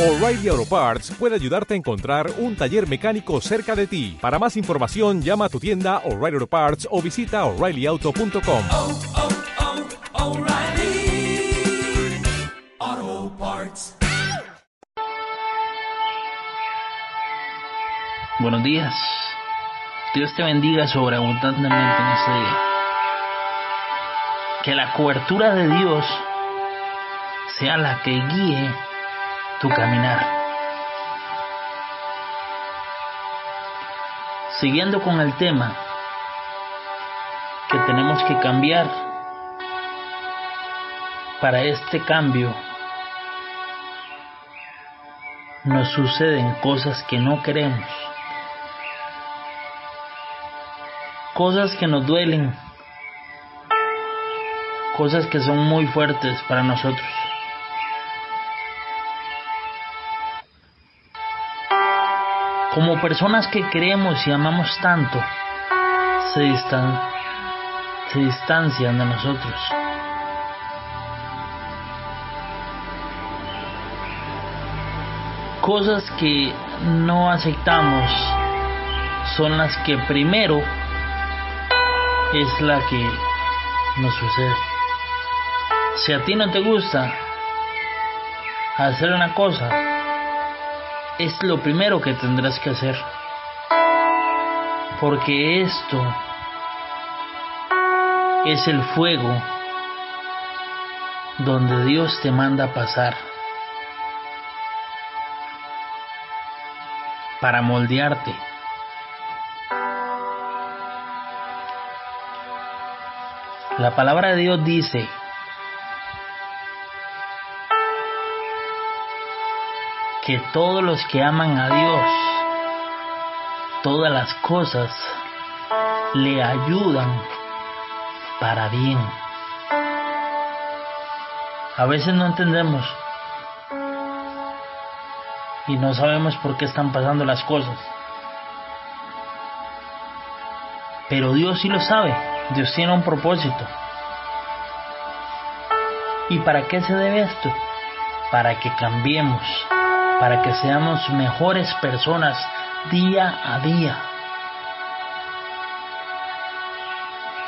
O'Reilly Auto Parts puede ayudarte a encontrar un taller mecánico cerca de ti. Para más información, llama a tu tienda O'Reilly Auto Parts o visita oreillyauto.com. oh, oh, Parts. Buenos días. Dios te bendiga sobreabundantemente en este día. Que la cobertura de Dios sea la que guíe tu caminar. Siguiendo con el tema que tenemos que cambiar para este cambio nos suceden cosas que no queremos cosas que nos duelen, cosas que son muy fuertes para nosotros. Como personas que queremos y amamos tanto, se, se distancian de nosotros. Cosas que no aceptamos son las que primero es la que nos sucede. Si a ti no te gusta hacer una cosa, es lo primero que tendrás que hacer. Porque esto es el fuego donde Dios te manda pasar para moldearte. La palabra de Dios dice, que todos los que aman a Dios, todas las cosas le ayudan para bien. A veces no entendemos y no sabemos por qué están pasando las cosas. Pero Dios sí lo sabe. Dios tiene un propósito. ¿Y para qué se debe esto? Para que cambiemos, para que seamos mejores personas día a día.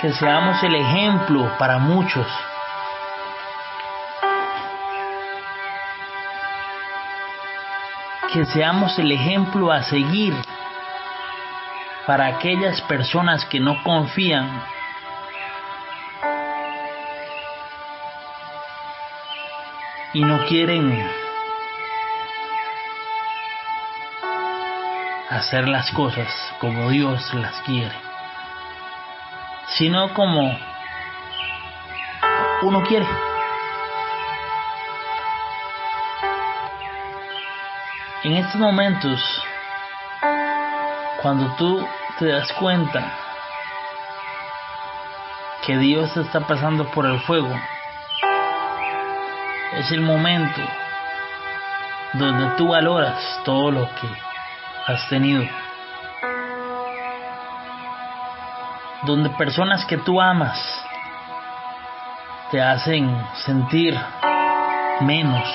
Que seamos el ejemplo para muchos. Que seamos el ejemplo a seguir para aquellas personas que no confían y no quieren hacer las cosas como Dios las quiere, sino como uno quiere. En estos momentos, cuando tú te das cuenta que Dios está pasando por el fuego, es el momento donde tú valoras todo lo que has tenido. Donde personas que tú amas te hacen sentir menos.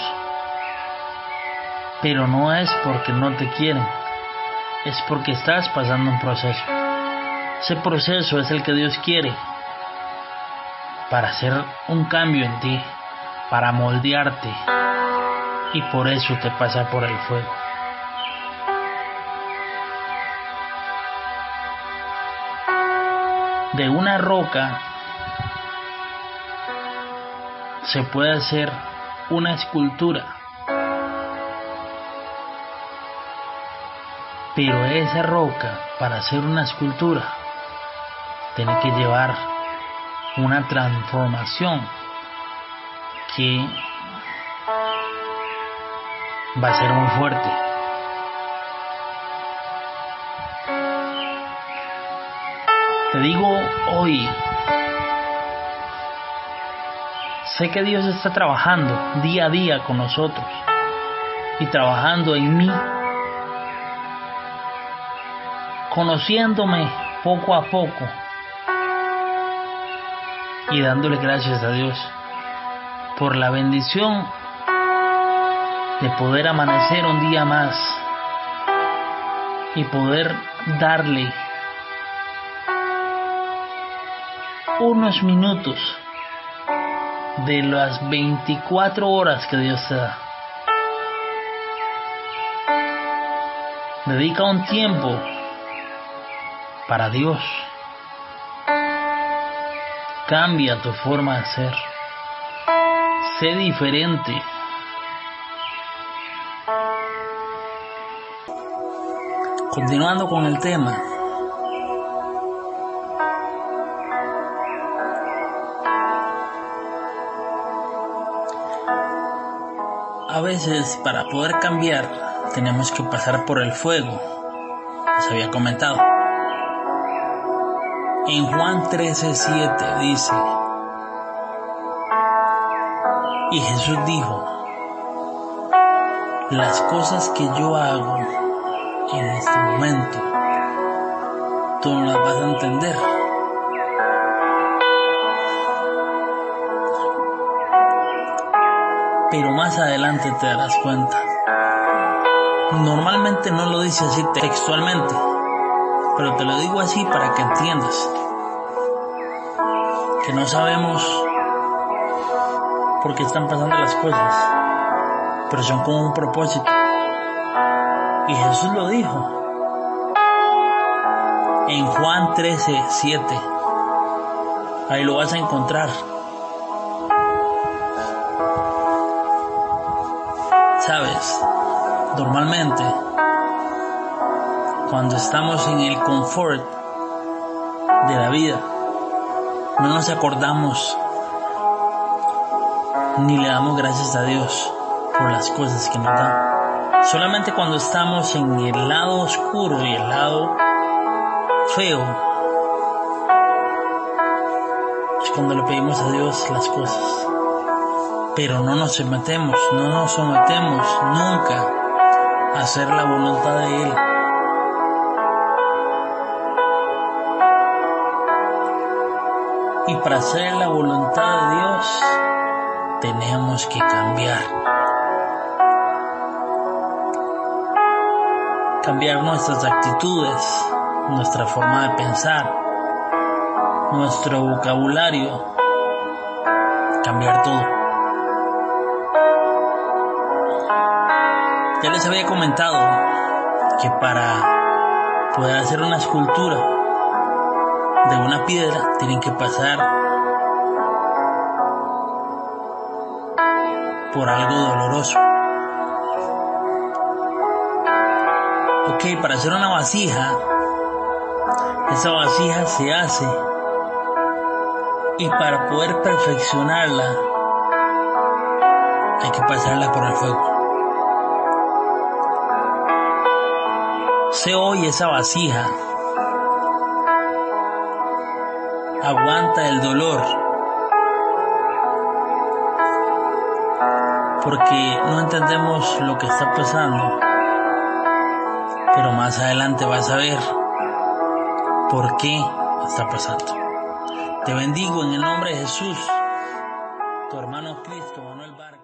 Pero no es porque no te quieren, es porque estás pasando un proceso. Ese proceso es el que Dios quiere para hacer un cambio en ti para moldearte y por eso te pasa por el fuego. De una roca se puede hacer una escultura, pero esa roca para hacer una escultura tiene que llevar una transformación que va a ser muy fuerte. Te digo hoy, sé que Dios está trabajando día a día con nosotros y trabajando en mí, conociéndome poco a poco y dándole gracias a Dios por la bendición de poder amanecer un día más y poder darle unos minutos de las 24 horas que Dios te da. Dedica un tiempo para Dios. Cambia tu forma de ser. Sé diferente. Continuando con el tema. A veces para poder cambiar tenemos que pasar por el fuego. Les había comentado. En Juan 13:7 dice, y Jesús dijo, las cosas que yo hago en este momento, tú no las vas a entender. Pero más adelante te darás cuenta. Normalmente no lo dice así textualmente, pero te lo digo así para que entiendas que no sabemos por qué están pasando las cosas, pero son con un propósito. Y Jesús lo dijo en Juan 13, 7. Ahí lo vas a encontrar. Sabes, normalmente cuando estamos en el confort de la vida, no nos acordamos ni le damos gracias a Dios por las cosas que nos da. Solamente cuando estamos en el lado oscuro y el lado feo, es cuando le pedimos a Dios las cosas. Pero no nos sometemos, no nos sometemos nunca a hacer la voluntad de Él. Y para hacer la voluntad de Dios, tenemos que cambiar. Cambiar nuestras actitudes, nuestra forma de pensar, nuestro vocabulario, cambiar todo. Ya les había comentado que para poder hacer una escultura de una piedra tienen que pasar por algo doloroso. Ok, para hacer una vasija, esa vasija se hace y para poder perfeccionarla hay que pasarla por el fuego. Se oye esa vasija, aguanta el dolor porque no entendemos lo que está pasando. Pero más adelante vas a ver por qué está pasando. Te bendigo en el nombre de Jesús, tu hermano Cristo, Manuel Vargas.